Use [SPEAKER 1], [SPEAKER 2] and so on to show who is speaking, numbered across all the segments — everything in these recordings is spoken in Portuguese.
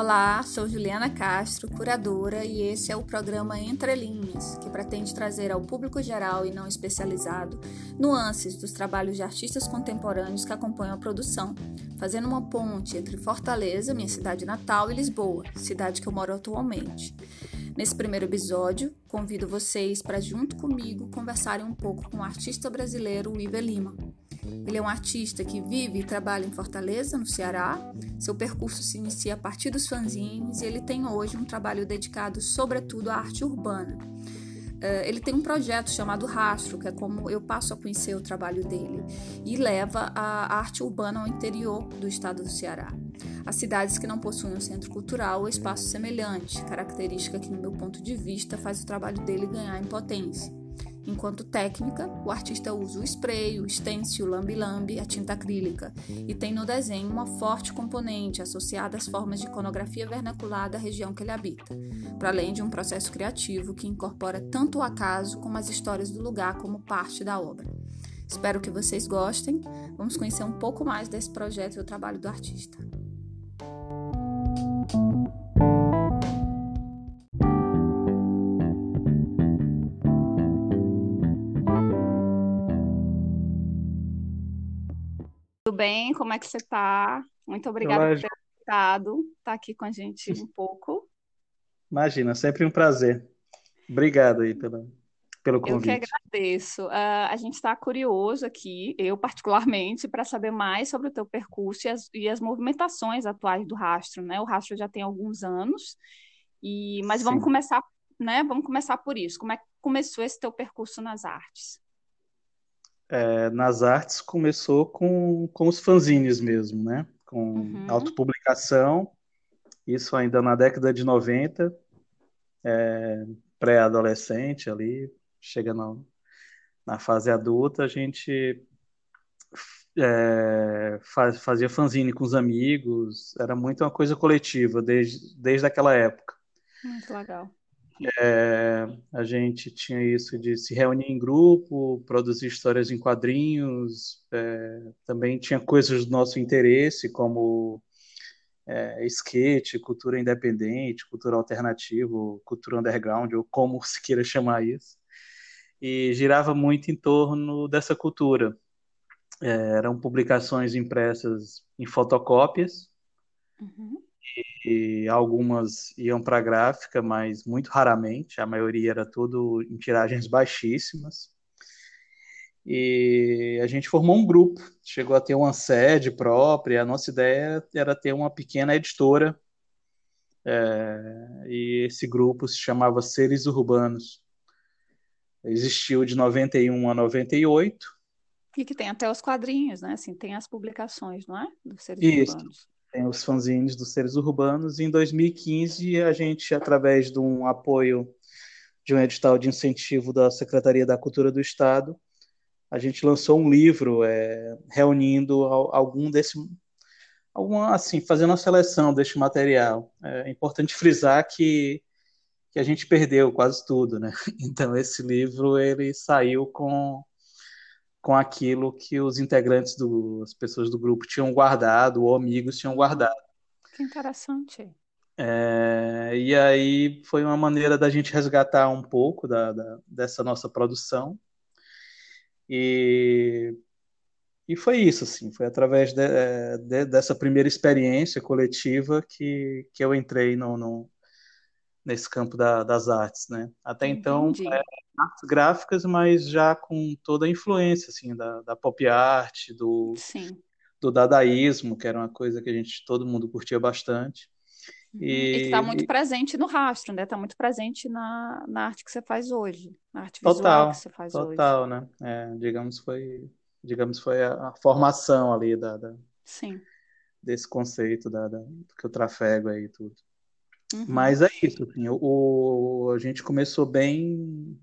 [SPEAKER 1] Olá, sou Juliana Castro, curadora, e esse é o programa Entre Linhas, que pretende trazer ao público geral e não especializado nuances dos trabalhos de artistas contemporâneos que acompanham a produção, fazendo uma ponte entre Fortaleza, minha cidade natal, e Lisboa, cidade que eu moro atualmente. Nesse primeiro episódio, convido vocês para, junto comigo, conversarem um pouco com o artista brasileiro Iber Lima. Ele é um artista que vive e trabalha em Fortaleza, no Ceará. Seu percurso se inicia a partir dos fanzines e ele tem hoje um trabalho dedicado, sobretudo, à arte urbana. Uh, ele tem um projeto chamado Rastro, que é como eu passo a conhecer o trabalho dele, e leva a arte urbana ao interior do estado do Ceará. As cidades que não possuem um centro cultural ou espaço semelhante, característica que, no meu ponto de vista, faz o trabalho dele ganhar em potência. Enquanto técnica, o artista usa o spray, o stencil, o lambi-lambi, a tinta acrílica, e tem no desenho uma forte componente associada às formas de iconografia vernacular da região que ele habita, para além de um processo criativo que incorpora tanto o acaso como as histórias do lugar como parte da obra. Espero que vocês gostem. Vamos conhecer um pouco mais desse projeto e o trabalho do artista. Bem? Como é que você está? Muito obrigada por ter estado, estar aqui com a gente um pouco.
[SPEAKER 2] Imagina, sempre um prazer. Obrigado aí pela, pelo convite.
[SPEAKER 1] Eu que agradeço. Uh, a gente está curioso aqui, eu particularmente, para saber mais sobre o teu percurso e as, e as, movimentações atuais do rastro, né? O rastro já tem alguns anos, e mas Sim. vamos começar, né? Vamos começar por isso. Como é que começou esse teu percurso nas artes?
[SPEAKER 2] É, nas artes começou com, com os fanzines mesmo, né? Com uhum. autopublicação, isso ainda na década de 90, é, pré-adolescente ali, chega na, na fase adulta, a gente é, faz, fazia fanzine com os amigos, era muito uma coisa coletiva desde, desde aquela época.
[SPEAKER 1] Muito legal.
[SPEAKER 2] É, a gente tinha isso de se reunir em grupo, produzir histórias em quadrinhos, é, também tinha coisas do nosso interesse, como é, skate, cultura independente, cultura alternativo, cultura underground, ou como se queira chamar isso, e girava muito em torno dessa cultura. É, eram publicações impressas em fotocópias, uhum e algumas iam para gráfica, mas muito raramente, a maioria era tudo em tiragens baixíssimas. E a gente formou um grupo, chegou a ter uma sede própria. A nossa ideia era ter uma pequena editora, é, e esse grupo se chamava Seres Urbanos. Existiu de 91 a 98.
[SPEAKER 1] E que tem até os quadrinhos, né? Assim, tem as publicações, não é?
[SPEAKER 2] Dos Seres Isso. Urbanos tem os fanzines dos seres urbanos. E em 2015, a gente, através de um apoio de um edital de incentivo da Secretaria da Cultura do Estado, a gente lançou um livro é, reunindo algum desse alguma assim fazendo a seleção deste material é importante frisar que que a gente perdeu quase tudo né então esse livro ele saiu com com aquilo que os integrantes do, as pessoas do grupo tinham guardado ou amigos tinham guardado.
[SPEAKER 1] Que interessante.
[SPEAKER 2] É, e aí foi uma maneira da gente resgatar um pouco da, da, dessa nossa produção. E, e foi isso, assim, foi através de, é, de, dessa primeira experiência coletiva que, que eu entrei no, no nesse campo da, das artes, né? Até então, é, artes gráficas, mas já com toda a influência, assim, da, da pop art, do, do dadaísmo, que era uma coisa que a gente, todo mundo curtia bastante.
[SPEAKER 1] Uhum. E, e que está muito presente no rastro, né? Está muito presente na, na arte que você faz hoje, na arte visual total, que você faz
[SPEAKER 2] total,
[SPEAKER 1] hoje.
[SPEAKER 2] Total, né? É, digamos, foi, digamos, foi a, a formação ali da, da,
[SPEAKER 1] Sim.
[SPEAKER 2] desse conceito da, da, que eu trafego aí tudo. Uhum. Mas é isso, assim, o, o, a gente começou bem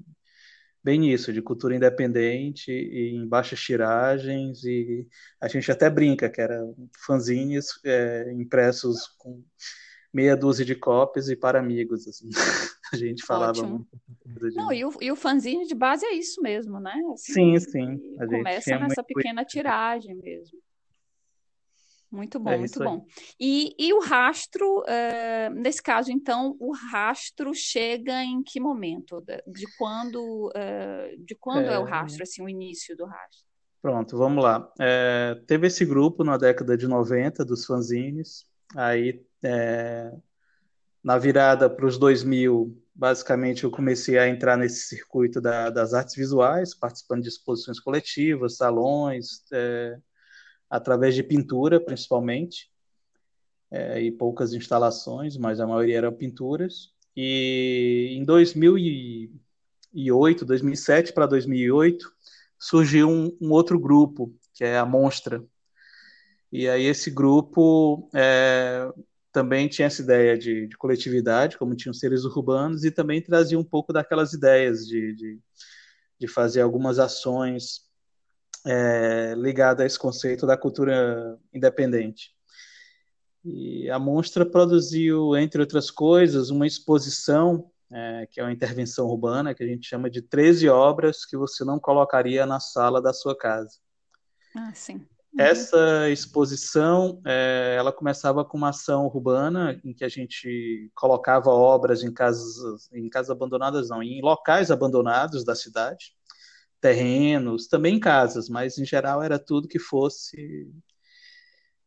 [SPEAKER 2] bem nisso, de cultura independente e em baixas tiragens, e a gente até brinca que era fanzines é, impressos com meia dúzia de cópias e para amigos, assim. a gente falava
[SPEAKER 1] Ótimo. muito. Não, e o, e o fanzine de base é isso mesmo, né?
[SPEAKER 2] Assim, sim, sim.
[SPEAKER 1] Começa nessa pequena tiragem mesmo. Muito bom, é muito bom. E, e o rastro, uh, nesse caso, então, o rastro chega em que momento? De quando, uh, de quando é... é... o rastro, assim, o início do rastro?
[SPEAKER 2] Pronto, vamos lá. É, teve esse grupo na década de 90 dos fanzines, aí é, na virada para os 2000, basicamente eu comecei a entrar nesse circuito da, das artes visuais, participando de exposições coletivas, salões, é, através de pintura, principalmente, é, e poucas instalações, mas a maioria eram pinturas. E em 2008, 2007 para 2008, surgiu um, um, outro grupo, que é a Monstra. E aí esse grupo é, também tinha essa ideia de, de, coletividade, como tinham seres urbanos, e também trazia um pouco daquelas ideias de, de, de fazer algumas ações é, ligada a esse conceito da cultura independente. E a Monstra produziu, entre outras coisas, uma exposição, é, que é uma intervenção urbana, que a gente chama de 13 obras que você não colocaria na sala da sua casa.
[SPEAKER 1] Ah, sim. Uhum.
[SPEAKER 2] Essa exposição, é, ela começava com uma ação urbana em que a gente colocava obras em casas, em casas abandonadas, não, em locais abandonados da cidade, terrenos, também casas, mas em geral era tudo que fosse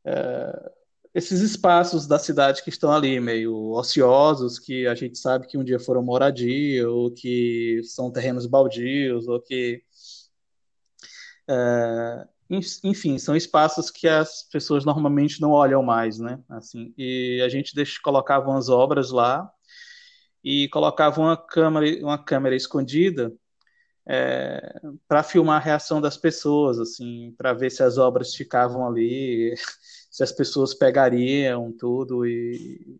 [SPEAKER 2] é, esses espaços da cidade que estão ali, meio ociosos, que a gente sabe que um dia foram moradia, ou que são terrenos baldios, ou que. É, enfim, são espaços que as pessoas normalmente não olham mais, né? Assim, e a gente deixa, colocava umas obras lá e colocava uma câmera, uma câmera escondida é, para filmar a reação das pessoas, assim, para ver se as obras ficavam ali, se as pessoas pegariam tudo e,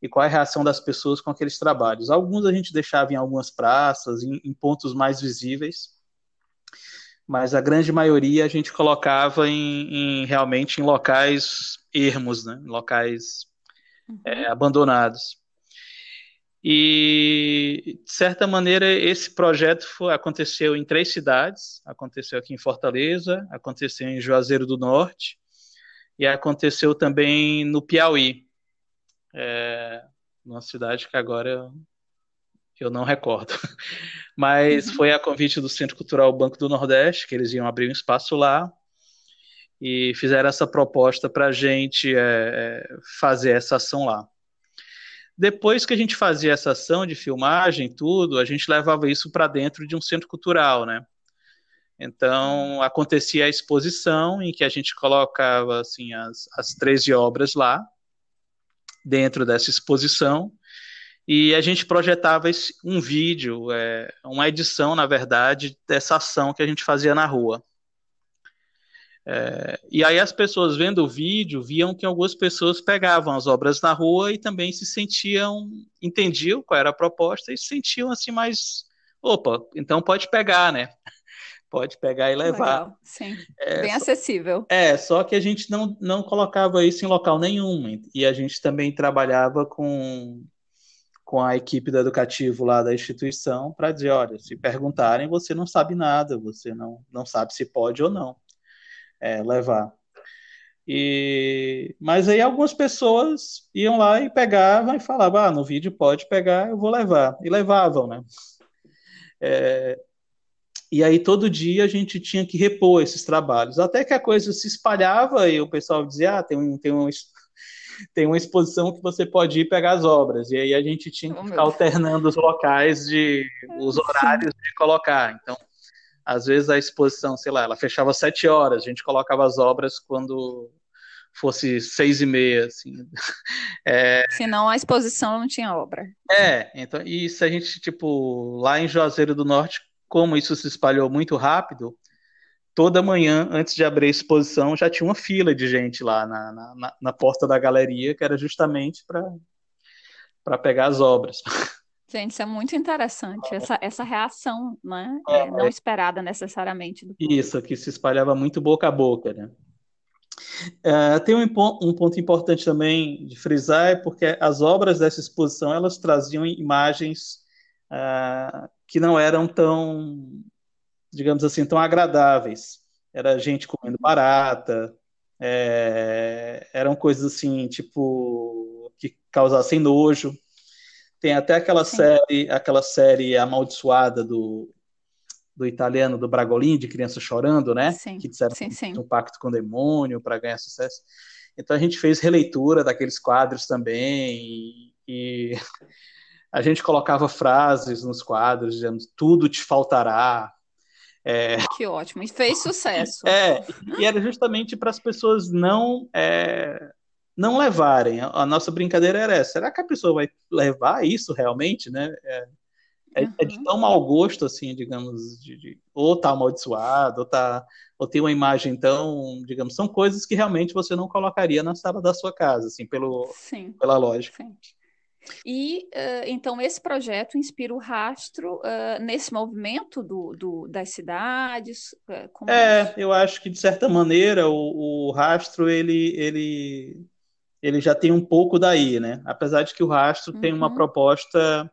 [SPEAKER 2] e qual é a reação das pessoas com aqueles trabalhos. Alguns a gente deixava em algumas praças, em, em pontos mais visíveis, mas a grande maioria a gente colocava em, em realmente em locais ermos, né? locais uhum. é, abandonados. E, de certa maneira, esse projeto foi, aconteceu em três cidades: aconteceu aqui em Fortaleza, aconteceu em Juazeiro do Norte e aconteceu também no Piauí, é, uma cidade que agora eu, eu não recordo. Mas uhum. foi a convite do Centro Cultural Banco do Nordeste, que eles iam abrir um espaço lá e fizeram essa proposta para a gente é, é, fazer essa ação lá. Depois que a gente fazia essa ação de filmagem, tudo, a gente levava isso para dentro de um centro cultural, né? Então acontecia a exposição em que a gente colocava assim as, as 13 obras lá dentro dessa exposição e a gente projetava um vídeo, é, uma edição, na verdade, dessa ação que a gente fazia na rua. É, e aí as pessoas vendo o vídeo viam que algumas pessoas pegavam as obras na rua e também se sentiam, entendiam qual era a proposta e se sentiam assim mais, opa, então pode pegar, né? Pode pegar e levar.
[SPEAKER 1] Legal, sim. É, Bem só, acessível.
[SPEAKER 2] É, só que a gente não, não colocava isso em local nenhum. E a gente também trabalhava com, com a equipe do educativo lá da instituição para dizer, olha, se perguntarem, você não sabe nada, você não, não sabe se pode ou não é, levar. E, mas aí algumas pessoas iam lá e pegavam e falavam, ah, no vídeo pode pegar, eu vou levar. E levavam, né? É, e aí todo dia a gente tinha que repor esses trabalhos, até que a coisa se espalhava e o pessoal dizia, ah, tem, um, tem, um, tem uma exposição que você pode ir pegar as obras. E aí a gente tinha que oh, ficar alternando os locais de os horários de colocar. Então, às vezes a exposição, sei lá, ela fechava sete horas, a gente colocava as obras quando fosse seis e meia, assim.
[SPEAKER 1] É... Senão a exposição não tinha obra.
[SPEAKER 2] É, então, e se a gente, tipo, lá em Juazeiro do Norte, como isso se espalhou muito rápido, toda manhã, antes de abrir a exposição, já tinha uma fila de gente lá na, na, na porta da galeria, que era justamente para pegar as obras.
[SPEAKER 1] Gente, isso é muito interessante, essa, essa reação, né? É, é, não esperada necessariamente.
[SPEAKER 2] Isso, que se espalhava muito boca a boca, né? Uh, tem um, um, ponto importante também de frisar, é porque as obras dessa exposição, elas traziam imagens uh, que não eram tão, digamos assim, tão agradáveis. Era gente comendo barata, É, eram coisas assim, tipo, que causassem nojo. Tem até aquela Sim. série, aquela série amaldiçoada do, do italiano do Bragolin, de criança chorando, né?
[SPEAKER 1] Sim.
[SPEAKER 2] Que disseram
[SPEAKER 1] sim, sim.
[SPEAKER 2] um pacto com o demônio para ganhar sucesso. Então a gente fez releitura daqueles quadros também e, e a gente colocava frases nos quadros dizendo tudo te faltará,
[SPEAKER 1] é... Que ótimo, e fez sucesso.
[SPEAKER 2] É, e era justamente para as pessoas não é, não levarem. A nossa brincadeira era essa: será que a pessoa vai levar isso realmente, né? É, é, uhum. é de tão mau gosto, assim, digamos, de, de, ou tá amaldiçoado, ou, tá, ou tem uma imagem tão, digamos, são coisas que realmente você não colocaria na sala da sua casa, assim, pelo,
[SPEAKER 1] Sim.
[SPEAKER 2] pela lógica.
[SPEAKER 1] Sim. E uh, então esse projeto inspira o rastro uh, nesse movimento do, do das cidades.
[SPEAKER 2] Uh, é, eu acho que de certa maneira o, o, rastro ele, ele, ele já tem um pouco daí, né? Apesar de que o rastro uhum. tem uma uhum. proposta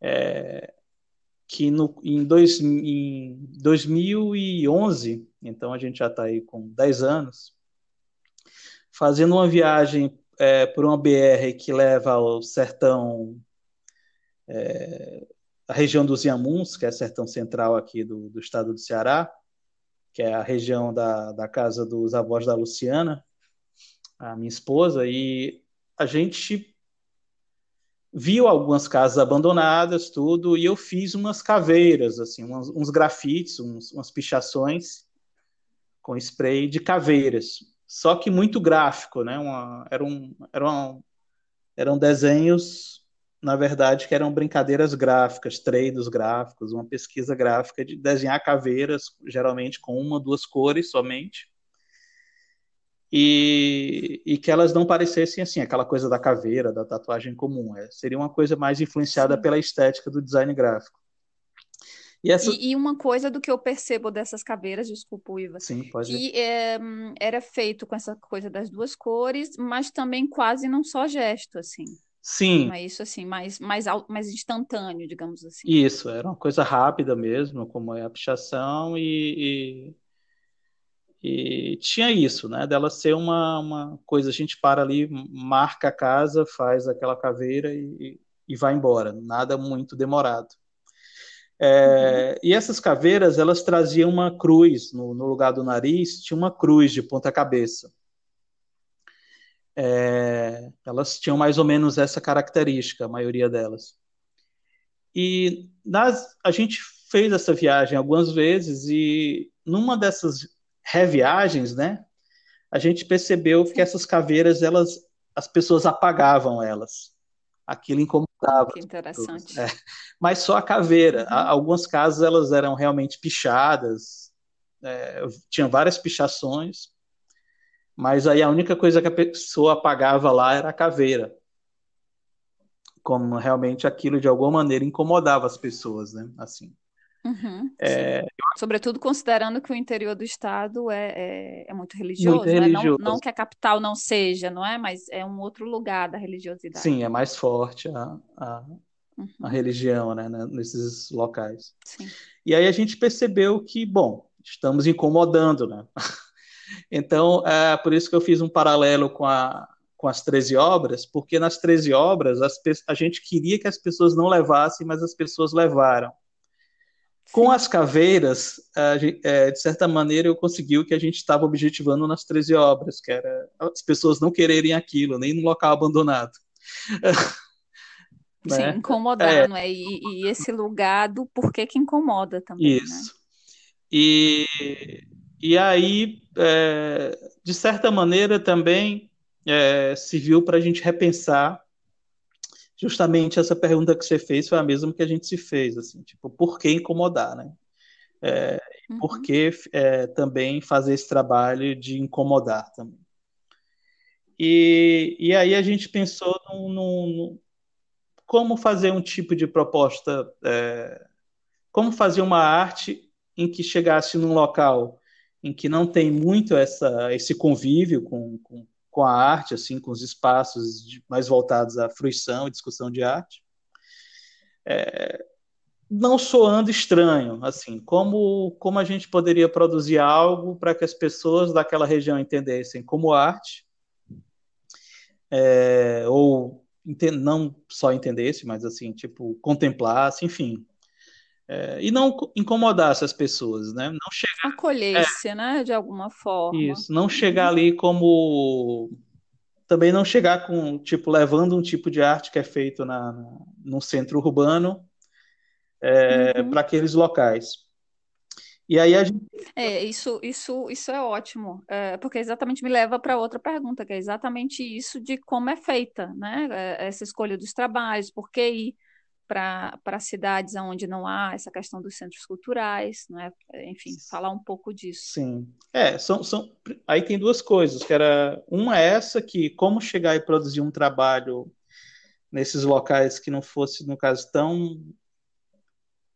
[SPEAKER 2] é, que no, em, dois, em 2011, então a gente já está aí com 10 anos, fazendo uma viagem é, por uma BR que leva ao sertão, é, a região dos Iamuns, que é sertão central aqui do, do estado do Ceará, que é a região da, da casa dos avós da Luciana, a minha esposa, e a gente viu algumas casas abandonadas, tudo, e eu fiz umas caveiras, assim, uns, uns grafites, uns, umas pichações com spray de caveiras só que muito gráfico, né? Uma, era um, era uma, eram desenhos, na verdade, que eram brincadeiras gráficas, treinos gráficos, uma pesquisa gráfica de desenhar caveiras, geralmente com uma, duas cores somente, e, e que elas não parecessem assim, aquela coisa da caveira, da tatuagem comum. É, seria uma coisa mais influenciada Sim. pela estética do design gráfico.
[SPEAKER 1] E, essa... e, e, uma coisa do que eu percebo dessas caveiras, desculpa, Iva,
[SPEAKER 2] Sim, pode
[SPEAKER 1] que é, era feito com essa coisa das duas cores, mas também quase num só gesto, assim.
[SPEAKER 2] Sim.
[SPEAKER 1] Mas isso assim, mais, mais, mais instantâneo, digamos assim.
[SPEAKER 2] Isso, era uma coisa rápida mesmo, como é a pichação, e, e, tinha isso, né? Dela ser uma, uma coisa, a gente para ali, marca a casa, faz aquela caveira e, e vai embora, nada muito demorado. É, uhum. E essas caveiras, elas traziam uma cruz no, no, lugar do nariz, tinha uma cruz de ponta cabeça. É, elas tinham mais ou menos essa característica, a maioria delas. E nas, a gente fez essa viagem algumas vezes e numa dessas reviagens, né, a gente percebeu que essas caveiras, elas, as pessoas apagavam elas aquilo incomodava.
[SPEAKER 1] Que interessante.
[SPEAKER 2] É. Mas só a caveira. Uhum. Algumas casas elas eram realmente pichadas, é, tinha várias pichações, mas aí a única coisa que a pessoa apagava lá era a caveira. Como realmente aquilo de alguma maneira incomodava as pessoas, né? Assim.
[SPEAKER 1] Uhum, é, Sobretudo considerando que o interior do estado é, é, é muito religioso, muito né? não, não, que a capital não seja, não é? Mas é um outro lugar da religiosidade.
[SPEAKER 2] Sim, é mais forte a, a, uhum. a religião né, nesses locais.
[SPEAKER 1] Sim.
[SPEAKER 2] E aí a gente percebeu que, bom, estamos incomodando, né? Então, é por isso que eu fiz um paralelo com, a, com as 13 obras, porque nas 13 obras as, a gente queria que as pessoas não levassem, mas as pessoas levaram. Com as caveiras, é, de certa maneira, eu consegui o que a gente estava objetivando nas 13 obras, que era as pessoas não quererem aquilo, nem no local abandonado.
[SPEAKER 1] Sim, né? incomodar, é. não é? E, e, esse lugar do porquê que incomoda também.
[SPEAKER 2] Né? Isso. Né? E, e aí, é, de certa maneira, também é, serviu para a gente repensar justamente essa pergunta que você fez foi a mesma que a gente se fez, assim, tipo, por que incomodar, né? É, uhum. Por que é, também fazer esse trabalho de incomodar também? E, e aí a gente pensou no, como fazer um tipo de proposta, é, como fazer uma arte em que chegasse num local em que não tem muito essa, esse convívio com, com com a arte, assim, com os espaços mais voltados à fruição e discussão de arte. É, não soando estranho, assim, como, como a gente poderia produzir algo para que as pessoas daquela região entendessem como arte, é, ou não só entendesse, mas assim, tipo, contemplasse, enfim. É, e não incomodasse as pessoas, né? Não
[SPEAKER 1] chegar, Acolhesse, é, né? De alguma forma.
[SPEAKER 2] Isso, não chegar ali como também não chegar com, tipo, levando um tipo de arte que é feito na, na no centro urbano é, uhum. para aqueles locais. E aí a gente...
[SPEAKER 1] É, isso, isso, isso é ótimo, é, porque exatamente me leva para outra pergunta, que é exatamente isso de como é feita, né? É, essa escolha dos trabalhos, por que ir para cidades onde não há essa questão dos centros culturais, né? enfim, falar um pouco disso.
[SPEAKER 2] Sim, é, são, são, aí tem duas coisas, que era, uma é essa, que como chegar e produzir um trabalho nesses locais que não fosse, no caso, tão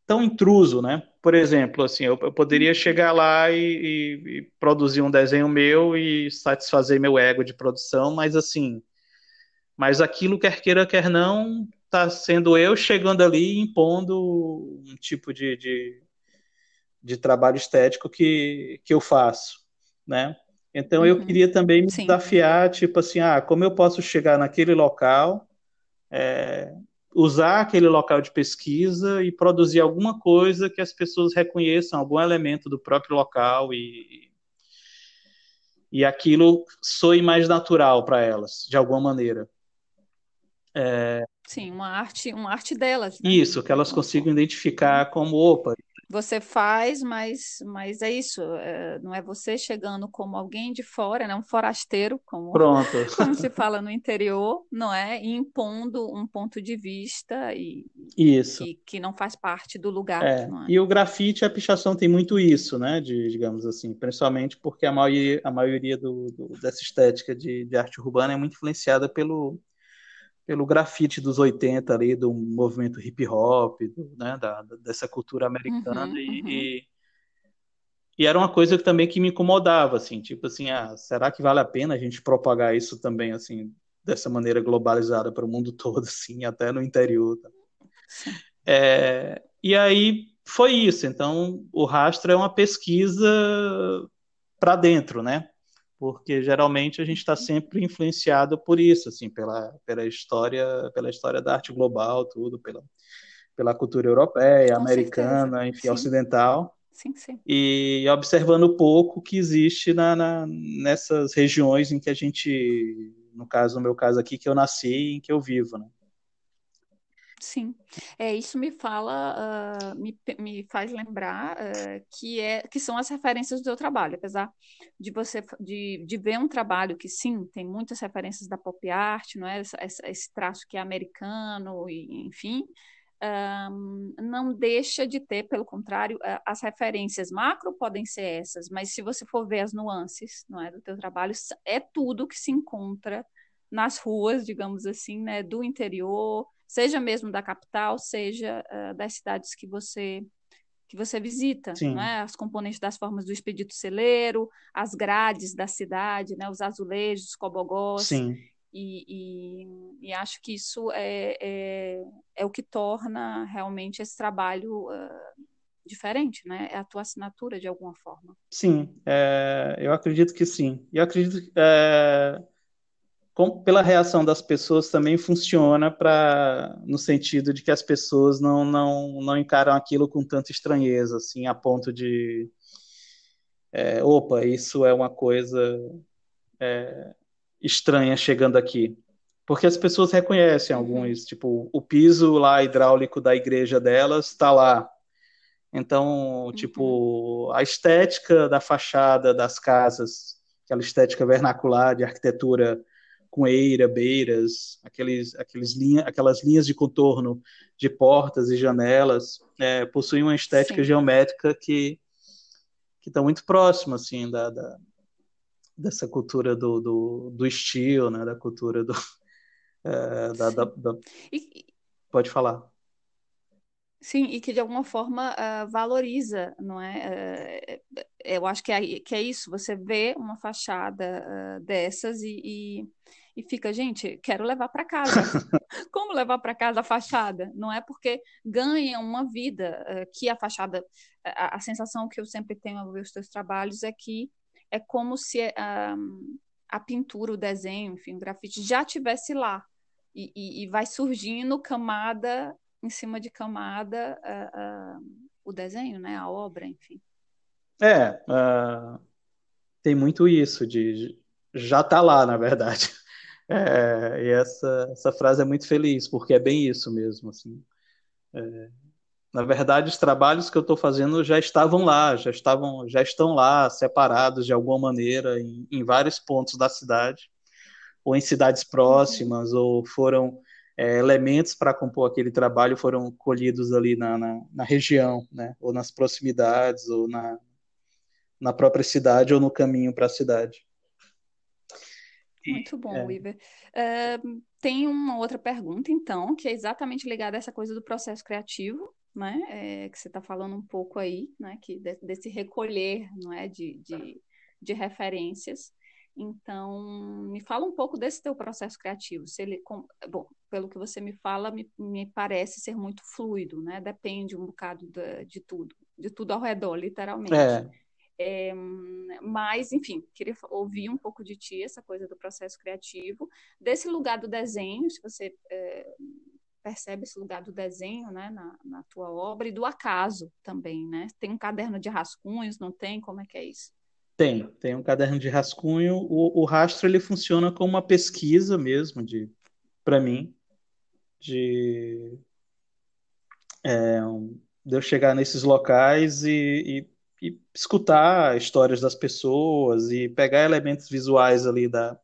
[SPEAKER 2] tão intruso, né? Por exemplo, assim, eu, eu poderia chegar lá e, e, e, produzir um desenho meu e satisfazer meu ego de produção, mas assim, mas aquilo quer queira quer não está sendo eu chegando ali e impondo um tipo de, de, de, trabalho estético que, que eu faço, né? Então uhum. eu queria também me Sim. desafiar, tipo assim, ah, como eu posso chegar naquele local é, usar aquele local de pesquisa e produzir alguma coisa que as pessoas reconheçam, algum elemento do próprio local e, e aquilo soe mais natural para elas, de alguma maneira.
[SPEAKER 1] É... Sim, uma arte, uma arte delas. Né?
[SPEAKER 2] Isso, que elas consigam identificar como, opa,
[SPEAKER 1] você faz, mas, mas é isso, é, não é você chegando como alguém de fora, né, um forasteiro, como,
[SPEAKER 2] Pronto.
[SPEAKER 1] como se fala no interior, não é? E impondo um ponto de vista e,
[SPEAKER 2] isso.
[SPEAKER 1] Que, que não faz parte do lugar.
[SPEAKER 2] É. É? E o grafite, a pichação tem muito isso, né, de, digamos assim, principalmente porque a maioria, a maioria do, do dessa estética de, de arte urbana é muito influenciada pelo, pelo grafite dos 80 ali, do movimento hip hop, do, né, da, dessa cultura americana uhum, e, uhum. e, e, era uma coisa que também que me incomodava, assim, tipo assim, ah, será que vale a pena a gente propagar isso também, assim, dessa maneira globalizada para o mundo todo, assim, até no interior, tá? é, e aí foi isso, então o rastro é uma pesquisa para dentro, né? Porque geralmente a gente está sempre influenciado por isso, assim, pela, pela história, pela história da arte global, tudo, pela, pela cultura europeia, Com americana, certeza. enfim, sim. ocidental.
[SPEAKER 1] Sim, sim.
[SPEAKER 2] E observando pouco que existe na, na, nessas regiões em que a gente, no caso, no meu caso aqui, que eu nasci e em que eu vivo, né?
[SPEAKER 1] Sim, é, isso me fala, uh, me, me faz lembrar uh, que, é, que são as referências do seu trabalho, apesar de você de, de ver um trabalho que sim, tem muitas referências da pop art, não é? Esse, traço que é americano, e, enfim, um, não deixa de ter, pelo contrário, as referências macro podem ser essas, mas se você for ver as nuances não é, do teu trabalho, é tudo que se encontra nas ruas, digamos assim, né, do interior, seja mesmo da capital, seja uh, das cidades que você que você visita, né? as componentes das formas do expedito celeiro, as grades da cidade, né? os azulejos, os cobogós.
[SPEAKER 2] Sim.
[SPEAKER 1] E, e, e, acho que isso é, é, é, o que torna realmente esse trabalho uh, diferente, né? É a tua assinatura de alguma forma.
[SPEAKER 2] Sim, é, eu acredito que sim. Eu acredito que é, com, pela reação das pessoas também funciona para no sentido de que as pessoas não, não, não encaram aquilo com tanta estranheza, assim, a ponto de é, opa, isso é uma coisa é, estranha chegando aqui. Porque as pessoas reconhecem uhum. alguns, tipo, o piso lá hidráulico da igreja delas está lá. Então, uhum. tipo, a estética da fachada das casas, aquela estética vernacular de arquitetura com eira, beiras, aqueles, aqueles linha, aquelas linhas de contorno de portas e janelas, é, possuem uma estética Sim. geométrica que que está muito próxima assim da, da, dessa cultura do, do, do estilo, né, da cultura do é, da, da, da... E, pode falar.
[SPEAKER 1] Sim, e que de alguma forma uh, valoriza, não é? Uh, eu acho que é, que é isso, você vê uma fachada uh, dessas e, e, e fica, gente, quero levar para casa. Como levar para casa a fachada? Não é porque ganha uma vida uh, que a fachada, a, a, sensação que eu sempre tenho ao ver os teus trabalhos é que é como se a pintura, o desenho, enfim, o grafite já tivesse lá e, e, e vai surgindo camada em cima de camada uh, o desenho, né, a obra, enfim.
[SPEAKER 2] É, tem muito isso de já tá lá, na verdade. É, e essa, essa frase é muito feliz, porque é bem isso mesmo. Assim. É, na verdade, os trabalhos que eu estou fazendo já estavam lá, já estavam, já estão lá, separados de alguma maneira em, em vários pontos da cidade, ou em cidades próximas, ou foram é, elementos para compor aquele trabalho foram colhidos ali na, na, na, região, né? ou nas proximidades, ou na, na própria cidade, ou no caminho para a cidade.
[SPEAKER 1] Muito bom, é. Uh, tem uma outra pergunta, então, que é exatamente ligada a essa coisa do processo criativo, né? É, que você está falando um pouco aí, né? Que desse recolher, não é, de, de, de, referências. Então, me fala um pouco desse teu processo criativo. Se ele, com, bom, pelo que você me fala, me, me parece ser muito fluido, né? Depende um bocado de, de tudo, de tudo ao redor, literalmente. É. É, mas, enfim, queria ouvir um pouco de ti, essa coisa do processo criativo, desse lugar do desenho, se você é, percebe esse lugar do desenho né, na, na, tua obra, e do acaso também, né? Tem um caderno de rascunhos, não tem? Como é que é isso?
[SPEAKER 2] Tem, tem um caderno de rascunho. O, o rastro ele funciona como uma pesquisa mesmo, de para mim, de, é, de eu chegar nesses locais e, e e escutar histórias das pessoas e pegar elementos visuais ali da,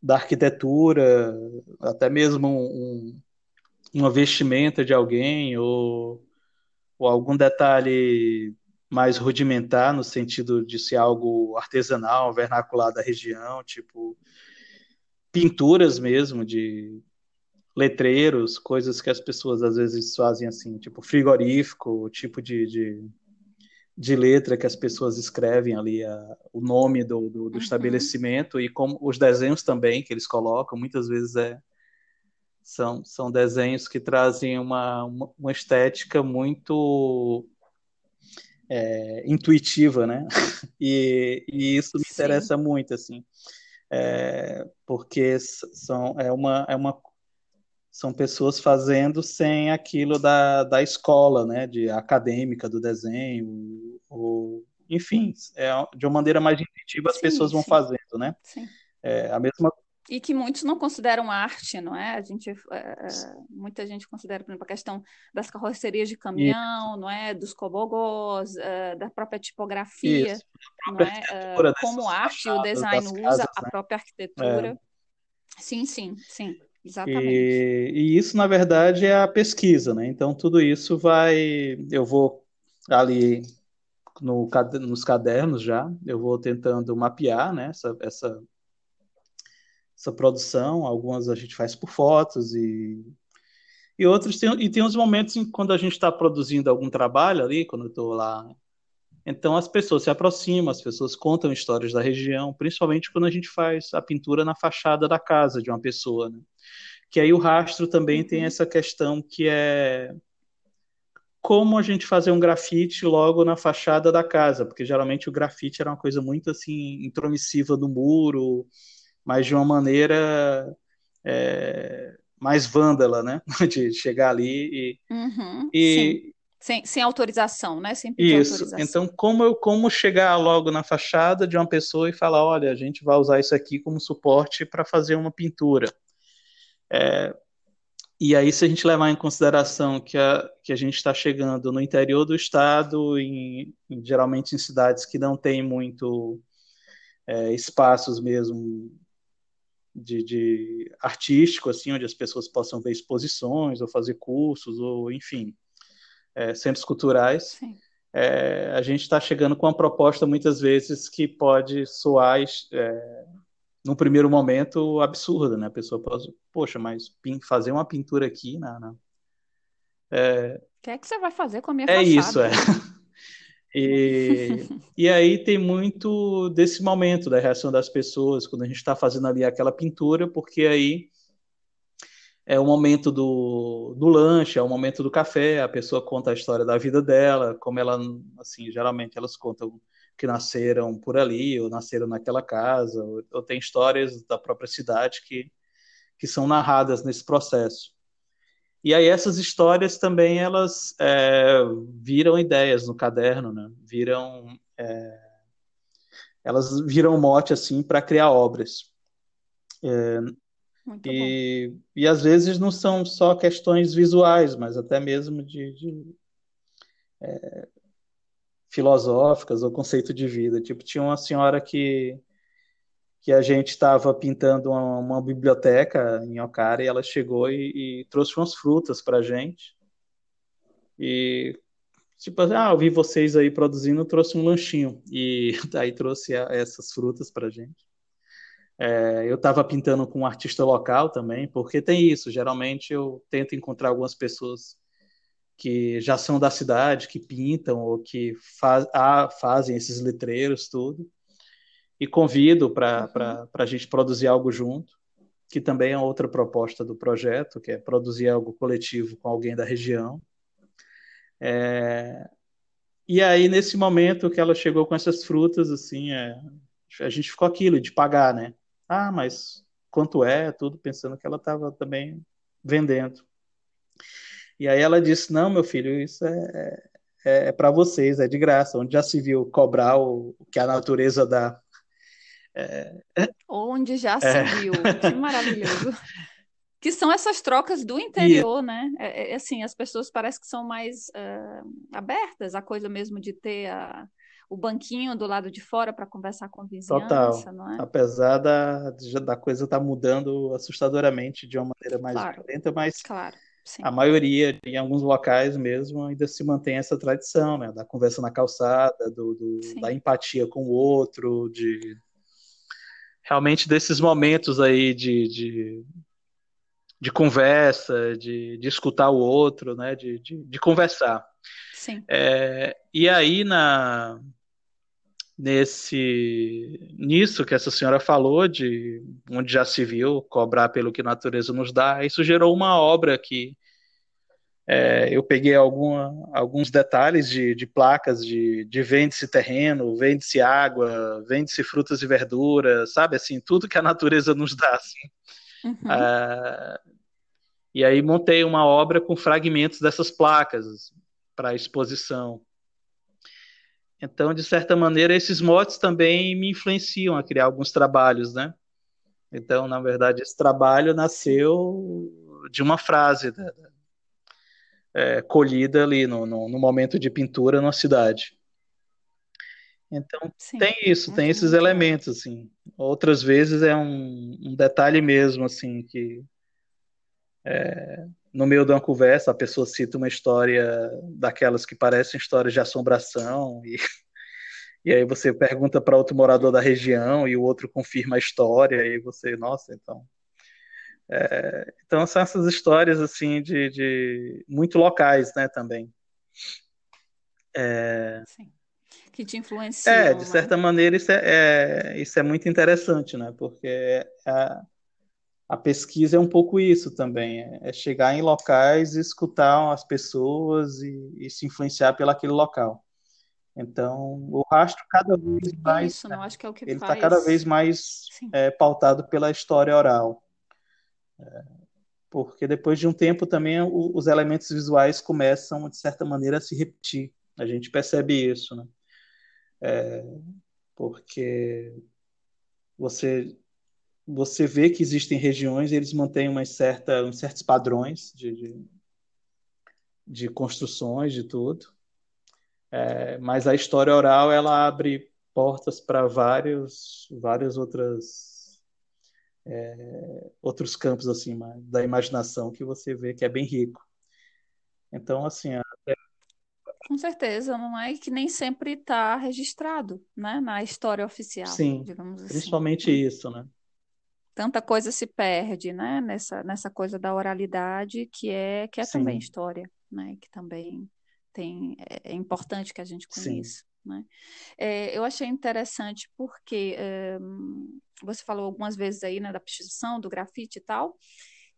[SPEAKER 2] da arquitetura, até mesmo um, uma vestimenta de alguém ou, ou algum detalhe mais rudimentar no sentido de ser algo artesanal, vernacular da região, tipo pinturas mesmo de letreiros, coisas que as pessoas às vezes fazem assim, tipo frigorífico, tipo de, de de letra que as pessoas escrevem ali a, o nome do, do, do uhum. estabelecimento e como os desenhos também que eles colocam muitas vezes é são, são desenhos que trazem uma, uma, uma estética muito é, intuitiva, né? E, e isso me Sim. interessa muito, assim, é, porque são, é, uma, é uma são pessoas fazendo sem aquilo da, da escola, né, de acadêmica do desenho, ou, enfim, é, de uma maneira mais intuitiva as sim, pessoas vão sim. fazendo, né? Sim. É, a mesma
[SPEAKER 1] e que muitos não consideram arte, não é? A gente, é, é muita gente considera, por exemplo, a questão das carrocerias de caminhão, Isso. não é? Dos cobogós, é, da própria tipografia, Isso. não é? é como arte, o design usa casas, a né? própria arquitetura. É. Sim, sim, sim. Exatamente.
[SPEAKER 2] E, e, isso, na verdade, é a pesquisa, né? Então, tudo isso vai. Eu vou ali no, nos cadernos já, eu vou tentando mapear né, essa, essa, essa produção. Algumas a gente faz por fotos e, e outros. Tem, e tem uns momentos em quando a gente está produzindo algum trabalho ali, quando eu estou lá então as pessoas se aproximam, as pessoas contam histórias da região, principalmente quando a gente faz a pintura na fachada da casa de uma pessoa. Né? Que aí o rastro também uhum. tem essa questão que é como a gente fazer um grafite logo na fachada da casa, porque geralmente o grafite era uma coisa muito assim intromissiva no muro, mas de uma maneira é, mais vândala, né? De chegar ali
[SPEAKER 1] e, uhum, e sem, sem autorização, né? Sem pedir
[SPEAKER 2] isso.
[SPEAKER 1] autorização.
[SPEAKER 2] Então, como eu como chegar logo na fachada de uma pessoa e falar, olha, a gente vai usar isso aqui como suporte para fazer uma pintura. É, e aí, se a gente levar em consideração que a, que a gente está chegando no interior do estado, em, em, geralmente em cidades que não tem muito é, espaços mesmo de, de artístico, assim, onde as pessoas possam ver exposições ou fazer cursos, ou enfim, é, centros culturais, é, a gente está chegando com uma proposta muitas vezes que pode soar, é, no primeiro momento, absurda, né? A pessoa pode, poxa, mas fazer uma pintura aqui, na, na
[SPEAKER 1] é... O que é que você vai fazer com a minha
[SPEAKER 2] é? É isso, é. E, e aí tem muito desse momento da reação das pessoas quando a gente está fazendo ali aquela pintura, porque aí é o momento do, do lanche, é o momento do café, a pessoa conta a história da vida dela, como ela, assim, geralmente elas contam que nasceram por ali, ou nasceram naquela casa, ou, ou tem histórias da própria cidade que, que são narradas nesse processo. E aí essas histórias também elas é, viram ideias no caderno, né? Viram é, elas viram mote assim para criar obras. É,
[SPEAKER 1] Muito
[SPEAKER 2] e, bom. e às vezes não são só questões visuais, mas até mesmo de, de é, filosóficas ou conceito de vida. Tipo, tinha uma senhora que que a gente estava pintando uma, uma, biblioteca em Ocara e ela chegou e, e trouxe umas frutas para gente. E, tipo, ah, eu vi vocês aí produzindo, trouxe um lanchinho. E daí trouxe a, essas frutas para gente. É, eu estava pintando com um artista local também, porque tem isso. Geralmente eu tento encontrar algumas pessoas que já são da cidade, que pintam ou que faz, ah, fazem esses letreiros, tudo e convido para uhum. a gente produzir algo junto, que também é outra proposta do projeto, que é produzir algo coletivo com alguém da região. É... E aí, nesse momento que ela chegou com essas frutas, assim, é... a gente ficou aquilo de pagar, né? Ah, mas quanto é? Tudo pensando que ela estava também vendendo. E aí ela disse: Não, meu filho, isso é, é, é para vocês, é de graça. Onde já se viu cobrar o, o que a natureza dá
[SPEAKER 1] é... Onde já se é... viu, que maravilhoso. que são essas trocas do interior, e... né? É, é, assim, as pessoas parecem que são mais uh, abertas, a coisa mesmo de ter a, o banquinho do lado de fora para conversar com a vizinhança,
[SPEAKER 2] Total.
[SPEAKER 1] não é?
[SPEAKER 2] Apesar da, da coisa estar tá mudando assustadoramente de uma maneira mais
[SPEAKER 1] claro.
[SPEAKER 2] violenta, mas
[SPEAKER 1] claro.
[SPEAKER 2] A maioria, em alguns locais mesmo, ainda se mantém essa tradição, né? Da conversa na calçada, do, do da empatia com o outro, de realmente desses momentos aí de, de, de conversa, de, de, escutar o outro, né, de, de, de conversar.
[SPEAKER 1] Sim.
[SPEAKER 2] É, e aí na nesse nisso que essa senhora falou de onde já se viu cobrar pelo que a natureza nos dá, isso gerou uma obra que é, eu peguei alguma, alguns detalhes de, de placas de, de vende-se terreno, vende-se água, vende-se frutas e verduras, sabe? Assim, tudo que a natureza nos dá. Assim.
[SPEAKER 1] Uhum. É,
[SPEAKER 2] e aí montei uma obra com fragmentos dessas placas para exposição. Então, de certa maneira, esses motes também me influenciam a criar alguns trabalhos, né? Então, na verdade, esse trabalho nasceu de uma frase da, é, colhida ali no, no, no, momento de pintura na cidade. Então Sim, tem isso, tem esses elementos assim. Outras vezes é um, um detalhe mesmo assim que é, no meio de uma conversa a pessoa cita uma história daquelas que parecem histórias de assombração e e aí você pergunta para outro morador da região e o outro confirma a história e você, nossa, então é, então são essas histórias assim de, de muito locais, né, também.
[SPEAKER 1] É, Sim. Que te influenciam.
[SPEAKER 2] É, de certa né? maneira isso é, é, isso é muito interessante, né? Porque a, a pesquisa é um pouco isso também, é, é chegar em locais e escutar as pessoas e, e se influenciar pelo aquele local. Então, o rastro cada vez mais.
[SPEAKER 1] Isso, não acho que é o que
[SPEAKER 2] ele
[SPEAKER 1] está
[SPEAKER 2] cada vez mais é, pautado pela história oral. Porque depois de um tempo também os elementos visuais começam, de certa maneira, a se repetir. A gente percebe isso, né? É, porque você você vê que existem regiões eles mantêm umas certa, uns certos padrões de, de, de construções, de tudo. É, mas a história oral ela abre portas para vários, várias outras é, outros campos assim da imaginação que você vê que é bem rico. Então, assim, até...
[SPEAKER 1] com certeza, não é que nem sempre está registrado, né, na história oficial,
[SPEAKER 2] Sim,
[SPEAKER 1] digamos assim.
[SPEAKER 2] Principalmente isso, né?
[SPEAKER 1] Tanta coisa se perde, né, nessa nessa coisa da oralidade que é que é Sim. também história, né, que também tem, é, é importante que a gente conheça. Né? É, eu achei interessante porque é, você falou algumas vezes aí né, da pichação, do grafite e tal,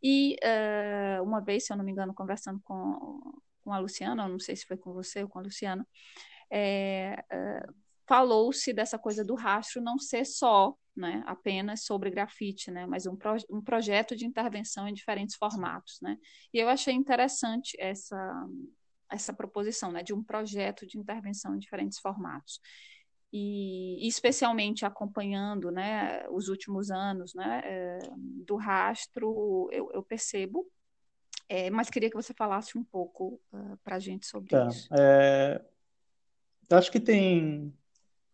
[SPEAKER 1] e é, uma vez, se eu não me engano, conversando com, com a Luciana, não sei se foi com você ou com a Luciana, é, falou-se dessa coisa do rastro não ser só né, apenas sobre grafite, né, mas um, pro, um projeto de intervenção em diferentes formatos. Né? E eu achei interessante essa, essa proposição né, de um projeto de intervenção em diferentes formatos. E especialmente acompanhando né, os últimos anos né, é, do rastro, eu, eu percebo, é, mas queria que você falasse um pouco uh, ah, para a gente sobre tá. isso.
[SPEAKER 2] É, acho que tem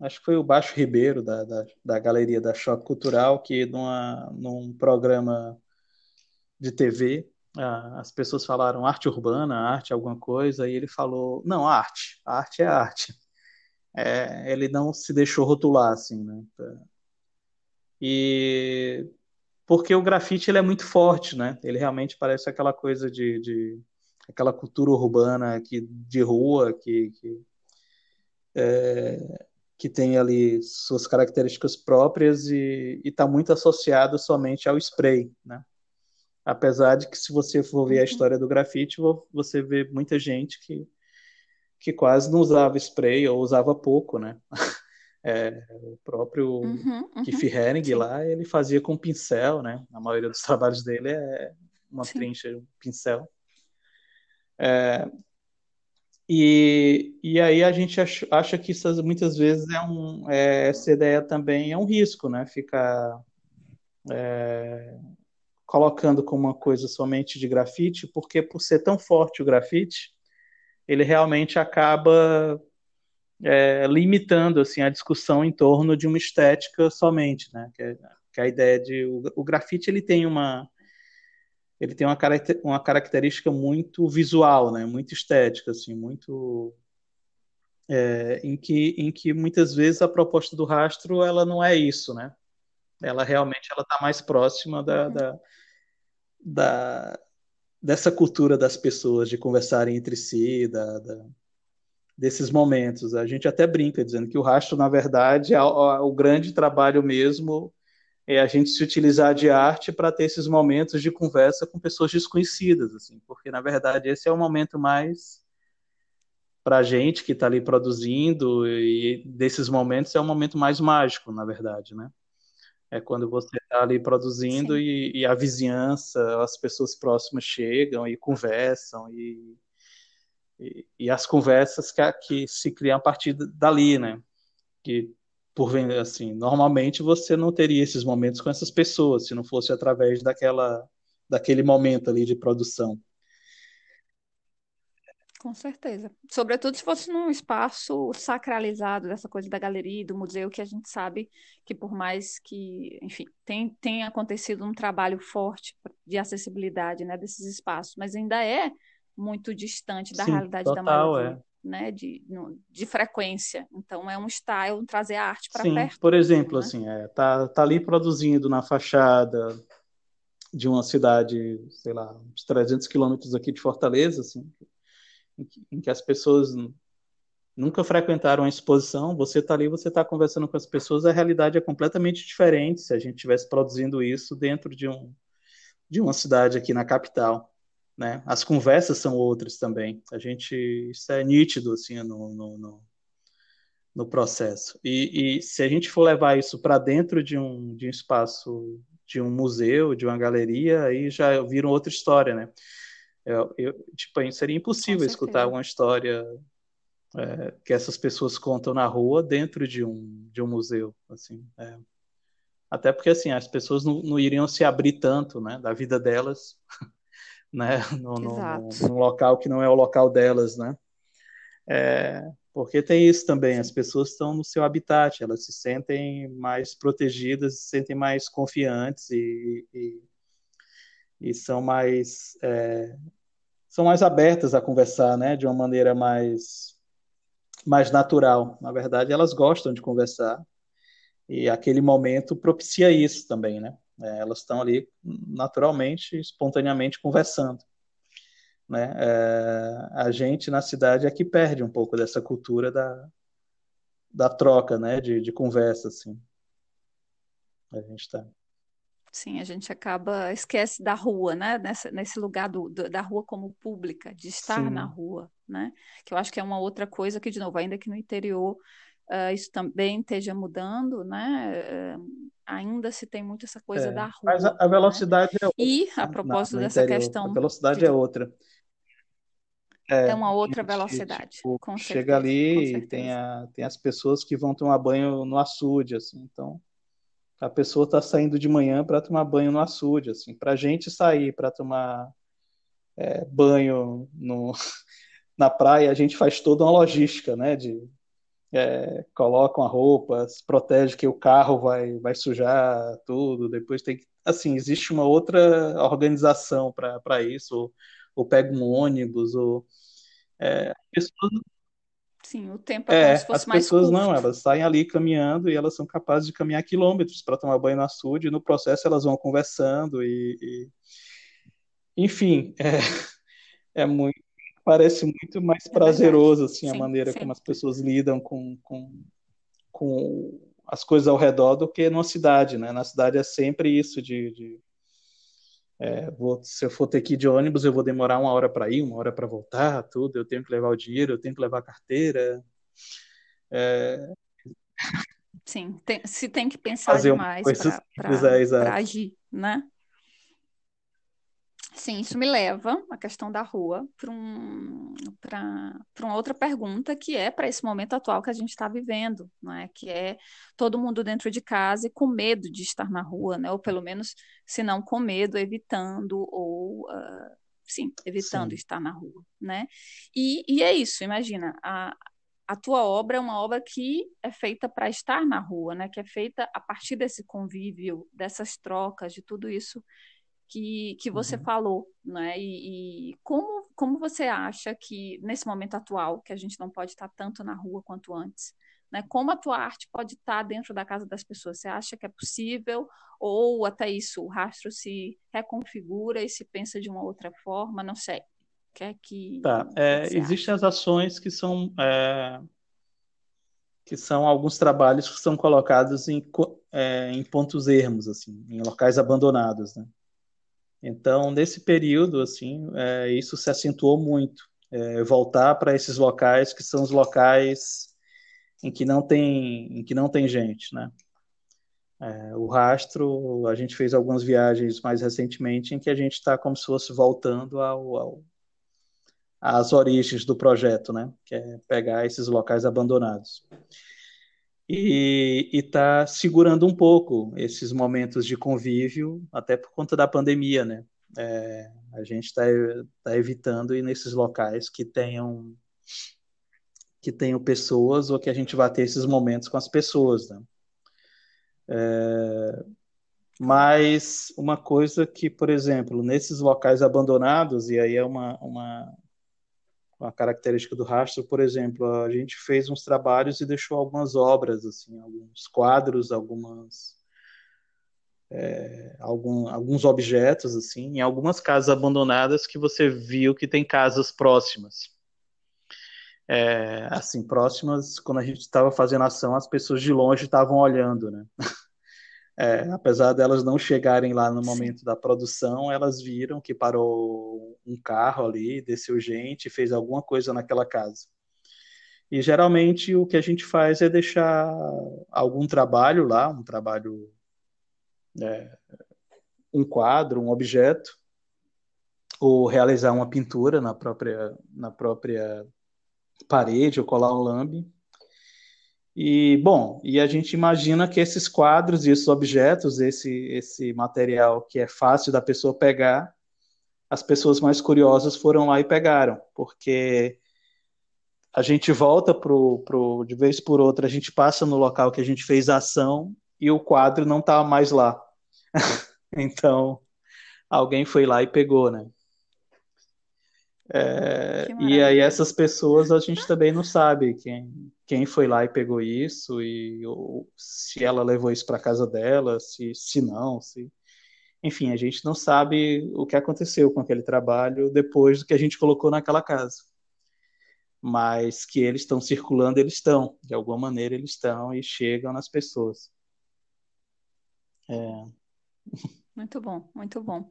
[SPEAKER 2] acho que foi o Baixo Ribeiro, da, da, da Galeria da Choque Cultural, que numa, num programa de TV, as pessoas falaram arte urbana, arte alguma coisa, e ele falou, não, arte, arte é arte. É, ele não se deixou rotular, assim, né? E porque o grafite ele é muito forte, né? Ele realmente parece aquela coisa de, de aquela cultura urbana que, de rua que, que é, que tem ali suas características próprias e está muito associado somente ao spray, né? Apesar de que se você for ver a uhum. história do grafite, você vê muita gente que, que quase não usava spray ou usava pouco, né? É, o próprio uhum, uhum, Keith Haring lá, ele fazia com pincel, né? A maioria dos trabalhos dele é uma sim. trincha, um pincel. É, e, e aí a gente acha, acha que isso muitas vezes é um, é, essa ideia também é um risco, né? Ficar é, colocando como uma coisa somente de grafite, porque por ser tão forte o grafite, ele realmente acaba é, limitando assim a discussão em torno de uma estética somente, né? Que é, que é a ideia de o, o grafite ele tem uma ele tem uma, uma característica muito visual, né? Muito estética, assim, muito é, em que em que muitas vezes a proposta do rastro ela não é isso, né? Ela realmente ela está mais próxima da, uhum. da, da, dessa cultura das pessoas de conversarem entre si, da, da, desses momentos. A gente até brinca dizendo que o rastro, na verdade, é o, é o grande trabalho mesmo é a gente se utilizar de arte para ter esses momentos de conversa com pessoas desconhecidas, assim, porque na verdade esse é o momento mais para a gente que está ali produzindo e desses momentos é o momento mais mágico, na verdade, né? É quando você está ali produzindo e, e, a vizinhança, as pessoas próximas chegam e conversam e, e, e as conversas que, que se criam a partir dali, né? Que por assim, normalmente você não teria esses momentos com essas pessoas se não fosse através daquela daquele momento ali de produção.
[SPEAKER 1] Com certeza. Sobretudo se fosse num espaço sacralizado dessa coisa da galeria, do museu, que a gente sabe que por mais que, enfim, tem, tem acontecido um trabalho forte de acessibilidade, né, desses espaços, mas ainda é muito distante da Sim, realidade total, da maioria. É né, de, de frequência. Então é um style trazer a arte para perto.
[SPEAKER 2] Por exemplo, né? assim, é, tá, tá ali produzindo na fachada de uma cidade, sei lá, uns 300 quilômetros aqui de Fortaleza, assim, em que, em que as pessoas nunca frequentaram a exposição, você está ali, você está conversando com as pessoas, a realidade é completamente diferente se a gente estivesse produzindo isso dentro de, um, de uma cidade aqui na capital né? As conversas são outras também. A gente isso é nítido assim no, no, no, no processo. E, e, se a gente for levar isso para dentro de um, de um espaço, de um museu, de uma galeria, aí já viram outra história, né? Eu, eu, tipo, seria impossível escutar uma história é, que essas pessoas contam na rua dentro de um, de um museu, assim. É. Até porque, assim, as pessoas não, não iriam se abrir tanto, né, da vida delas né? No, no, num local que não é o local delas, né? É, porque tem isso também, as pessoas estão no seu habitat, elas se sentem mais protegidas, se sentem mais confiantes e, e, e são mais é, são mais abertas a conversar, né? De uma maneira mais mais natural. Na verdade, elas gostam de conversar e aquele momento propicia isso também, né? É, elas estão ali naturalmente, espontaneamente conversando. né? É, a gente na cidade é que perde um pouco dessa cultura da, da troca, né? De, de conversa, assim. A gente está.
[SPEAKER 1] Sim, a gente acaba, esquece da rua, né? Nessa, nesse lugar do, do, da rua como pública, de estar Sim. na rua, né? Que eu acho que é uma outra coisa que, de novo, ainda que no interior uh, isso também esteja mudando, né? Uh, ainda se tem muito essa coisa é, da rua.
[SPEAKER 2] Mas a, a né? velocidade né? é outra.
[SPEAKER 1] E, a propósito dessa interior, questão...
[SPEAKER 2] A velocidade de... é outra.
[SPEAKER 1] É, é uma outra velocidade, tipo,
[SPEAKER 2] certeza, Chega ali e tem, a, tem as pessoas que vão tomar banho no açude, assim, então a pessoa está saindo de manhã para tomar banho no açude, assim. Para a gente sair para tomar é, banho no, na praia, a gente faz toda uma logística, né? De é, colocam a roupa, se protege que o carro vai, vai sujar tudo. Depois tem que, assim, existe uma outra organização para isso. Ou, ou pega um ônibus, ou é, pessoas
[SPEAKER 1] Sim, o tempo é, é como se fosse
[SPEAKER 2] as mais pessoas
[SPEAKER 1] curto.
[SPEAKER 2] não, elas saem ali caminhando e elas são capazes de caminhar quilômetros para tomar banho no açude, e no processo elas vão conversando e, e... enfim, é, é muito parece muito mais é prazeroso assim sim, a maneira sim. como as pessoas lidam com, com, com as coisas ao redor do que numa cidade, né? Na cidade é sempre isso de, de é, vou, se eu for ter que ir de ônibus, eu vou demorar uma hora para ir, uma hora para voltar, tudo. Eu tenho que levar o dinheiro, eu tenho que levar a carteira. É...
[SPEAKER 1] Sim, tem, se tem que pensar Fazer demais para agir, né? Sim, isso me leva, a questão da rua, para um, uma outra pergunta que é para esse momento atual que a gente está vivendo, né? que é todo mundo dentro de casa e com medo de estar na rua, né? ou pelo menos, se não com medo, evitando, ou uh, sim, evitando sim. estar na rua. Né? E, e é isso, imagina, a, a tua obra é uma obra que é feita para estar na rua, né? que é feita a partir desse convívio, dessas trocas, de tudo isso que, que você uhum. falou, né? E, e, como, como você acha que, nesse momento atual, que a gente não pode estar tanto na rua quanto antes, né? Como a tua arte pode estar dentro da casa das pessoas? Você acha que é possível? Ou até isso, o rastro se reconfigura e se pensa de uma outra forma? Não sei. Que é que,
[SPEAKER 2] tá. É, existem as ações que são é, que são alguns trabalhos que são colocados em, é, em pontos ermos, assim, em locais abandonados, né? Então, nesse período, assim, é, isso se acentuou muito. É, voltar para esses locais que são os locais em que não tem, em que não tem gente, né? É, o rastro, a gente fez algumas viagens mais recentemente em que a gente está como se fosse voltando ao, ao, às origens do projeto, né? Que é pegar esses locais abandonados e está segurando um pouco esses momentos de convívio, até por conta da pandemia, né? É, a gente está tá evitando ir nesses locais que tenham que tenham pessoas ou que a gente vá ter esses momentos com as pessoas, né? É, mas uma coisa que, por exemplo, nesses locais abandonados, e aí é uma, uma, uma característica do rastro, por exemplo, a gente fez uns trabalhos e deixou algumas obras, assim, alguns quadros, algumas é, algum, alguns objetos, assim, em algumas casas abandonadas que você viu que tem casas próximas. É, assim, próximas, quando a gente estava fazendo ação, as pessoas de longe estavam olhando, né? É, apesar delas não chegarem lá no momento Sim. da produção, elas viram que parou um carro ali, desceu gente, fez alguma coisa naquela casa. E geralmente o que a gente faz é deixar algum trabalho lá, um trabalho, é, um quadro, um objeto, ou realizar uma pintura na própria, na própria parede, ou colar um lambe, e, bom, e a gente imagina que esses quadros e esses objetos, esse, esse material que é fácil da pessoa pegar, as pessoas mais curiosas foram lá e pegaram, porque a gente volta pro, pro, de vez por outra, a gente passa no local que a gente fez a ação e o quadro não está mais lá. então, alguém foi lá e pegou, né? É, e aí essas pessoas a gente também não sabe quem, quem foi lá e pegou isso e ou, se ela levou isso para casa dela, se, se não, se enfim, a gente não sabe o que aconteceu com aquele trabalho depois do que a gente colocou naquela casa. Mas que eles estão circulando, eles estão. De alguma maneira, eles estão e chegam nas pessoas.
[SPEAKER 1] É. Muito bom, muito bom.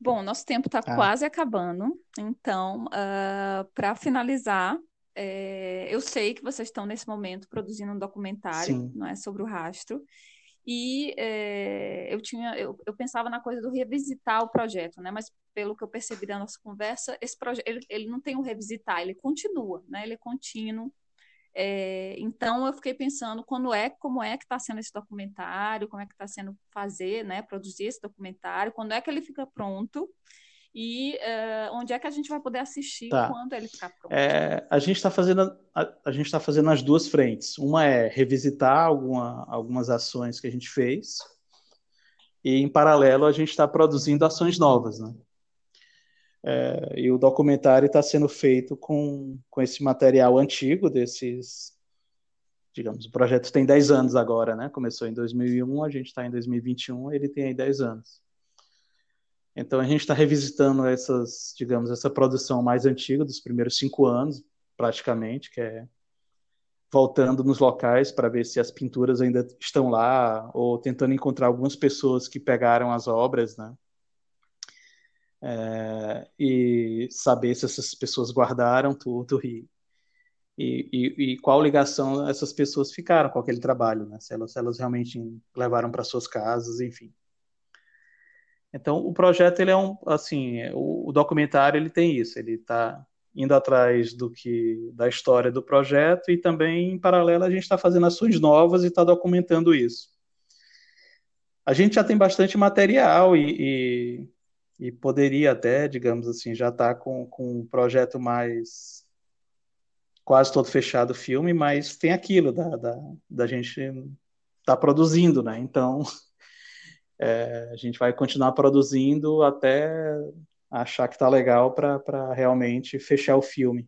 [SPEAKER 1] Bom, nosso tempo está ah. quase acabando, então, uh, ah, para finalizar, é, eu sei que vocês estão nesse momento produzindo um documentário, Sim. não é, sobre o rastro. E é, eu tinha, eu, eu, pensava na coisa do revisitar o projeto, né? Mas pelo que eu percebi da nossa conversa, esse projeto ele, ele não tem um revisitar, ele continua, né? Ele é contínuo. É, então eu fiquei pensando quando é, como é que está sendo esse documentário, como é que está sendo fazer, né? Produzir esse documentário, quando é que ele fica pronto e uh, onde é que a gente vai poder assistir tá. quando ele ficar pronto?
[SPEAKER 2] É, a gente está fazendo a, a gente está fazendo as duas frentes. Uma é revisitar alguma, algumas ações que a gente fez e em paralelo a gente está produzindo ações novas, né? É, e o documentário está sendo feito com, com esse material antigo desses digamos, o projeto tem 10 anos agora, né? Começou em 2001, a gente está em 2021, ele tem aí 10 anos. Então a gente está revisitando essas, digamos, essa produção mais antiga dos primeiros cinco anos, praticamente, que é voltando nos locais para ver se as pinturas ainda estão lá, ou tentando encontrar algumas pessoas que pegaram as obras, né? É, e saber se essas pessoas guardaram tudo e, e, e, qual ligação essas pessoas ficaram com aquele trabalho, né? Se elas, se elas realmente levaram para suas casas, enfim. Então, o projeto ele é um, assim, o, o documentário ele tem isso, ele está indo atrás do que da história do projeto e também em paralelo a gente está fazendo ações novas e está documentando isso. A gente já tem bastante material e, e, e poderia até, digamos assim, já estar tá com, com um projeto mais quase todo fechado o filme, mas tem aquilo da, da, da gente estar tá produzindo, né? Então é, a gente vai continuar produzindo até achar que está legal para realmente fechar o filme.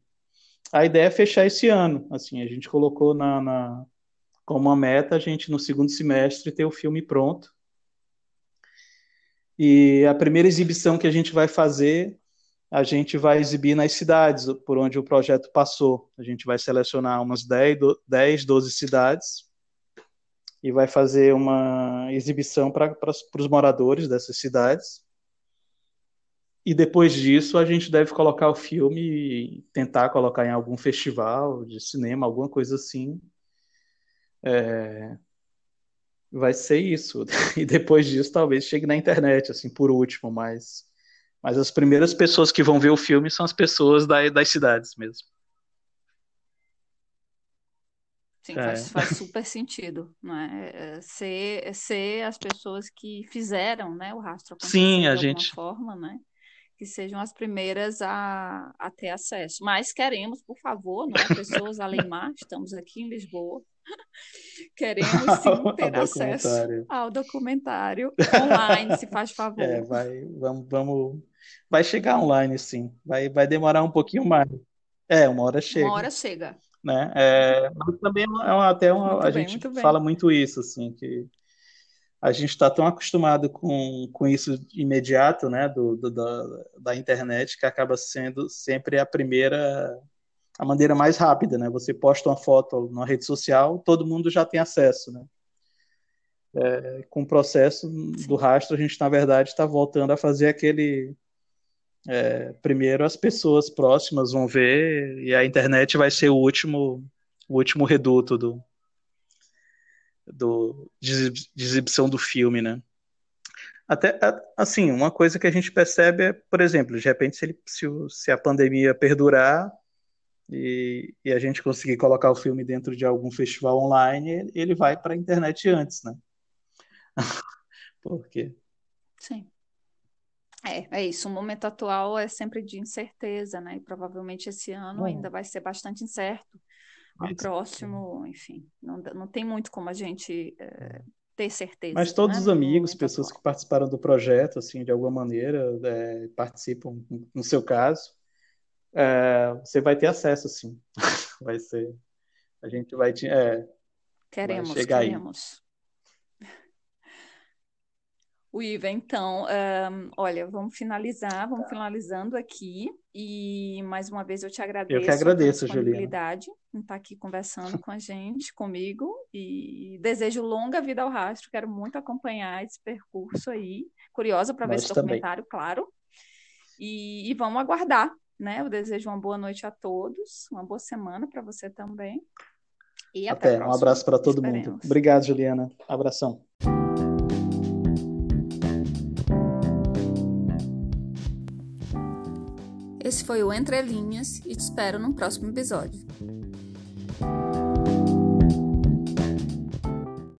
[SPEAKER 2] A ideia é fechar esse ano. Assim, a gente colocou na, na, como uma meta a gente no segundo semestre ter o filme pronto. E a primeira exibição que a gente vai fazer, a gente vai exibir nas cidades por onde o projeto passou. A gente vai selecionar umas 10, 10 12 cidades e vai fazer uma exibição para os moradores dessas cidades. E depois disso, a gente deve colocar o filme e tentar colocar em algum festival de cinema, alguma coisa assim. É... Vai ser isso. E depois disso, talvez chegue na internet, assim, por último, mas, mas as primeiras pessoas que vão ver o filme são as pessoas da, das cidades mesmo.
[SPEAKER 1] Sim, é. faz, faz, super sentido, né? É, ser, ser as pessoas que fizeram, né, o rastro
[SPEAKER 2] acontecer Sim, a de gente...
[SPEAKER 1] forma, né? Que sejam as primeiras a, a ter acesso. Mas queremos, por favor, não é? pessoas além mar, estamos aqui em Lisboa, queremos sim ter acesso ao documentário online, se faz favor.
[SPEAKER 2] É, vai, vamos, vamos, vai chegar online, sim. Vai, vai demorar um pouquinho mais. É, uma hora chega.
[SPEAKER 1] Uma hora chega
[SPEAKER 2] né? É, mas também é uma, até uma, a bem, gente fala muito isso, assim, que a gente está tão acostumado com, com isso imediato, né, do, do da, da, internet, que acaba sendo sempre a primeira, a maneira mais rápida, né? Você posta uma foto na rede social, todo mundo já tem acesso, né? É, com o processo do rastro, a gente, na verdade, está voltando a fazer aquele é, primeiro as pessoas próximas vão ver e a internet vai ser o último, o último reduto do, do de, exibição do filme, né? Até assim, uma coisa que a gente percebe é, por exemplo, de repente se, ele, se, se a pandemia perdurar e, e, a gente conseguir colocar o filme dentro de algum festival online, ele vai para a internet antes, né? Por quê?
[SPEAKER 1] Sim. É, é isso. O momento atual é sempre de incerteza, né? E provavelmente esse ano Bom, ainda vai ser bastante incerto. O próximo, enfim, não, não tem muito como a gente é, ter certeza.
[SPEAKER 2] Mas todos né, os amigos, pessoas atual. que participaram do projeto, assim, de alguma maneira, é, participam, no seu caso, é, você vai ter acesso, sim. vai ser. A gente vai te. É,
[SPEAKER 1] queremos, vai queremos. Aí. O Iva, então, um, olha, vamos finalizar, vamos finalizando aqui. E mais uma vez eu te agradeço.
[SPEAKER 2] Eu que agradeço,
[SPEAKER 1] Juliana. em estar aqui conversando com a gente, comigo. E desejo longa vida ao rastro. Quero muito acompanhar esse percurso aí. Curiosa para ver esse documentário, claro. E, e vamos aguardar, né? Eu desejo uma boa noite a todos, uma boa semana para você também.
[SPEAKER 2] E até, até um abraço para todo Esperemos. mundo. Obrigado, Juliana. Abração.
[SPEAKER 1] Esse foi o Entre Linhas e te espero no próximo episódio.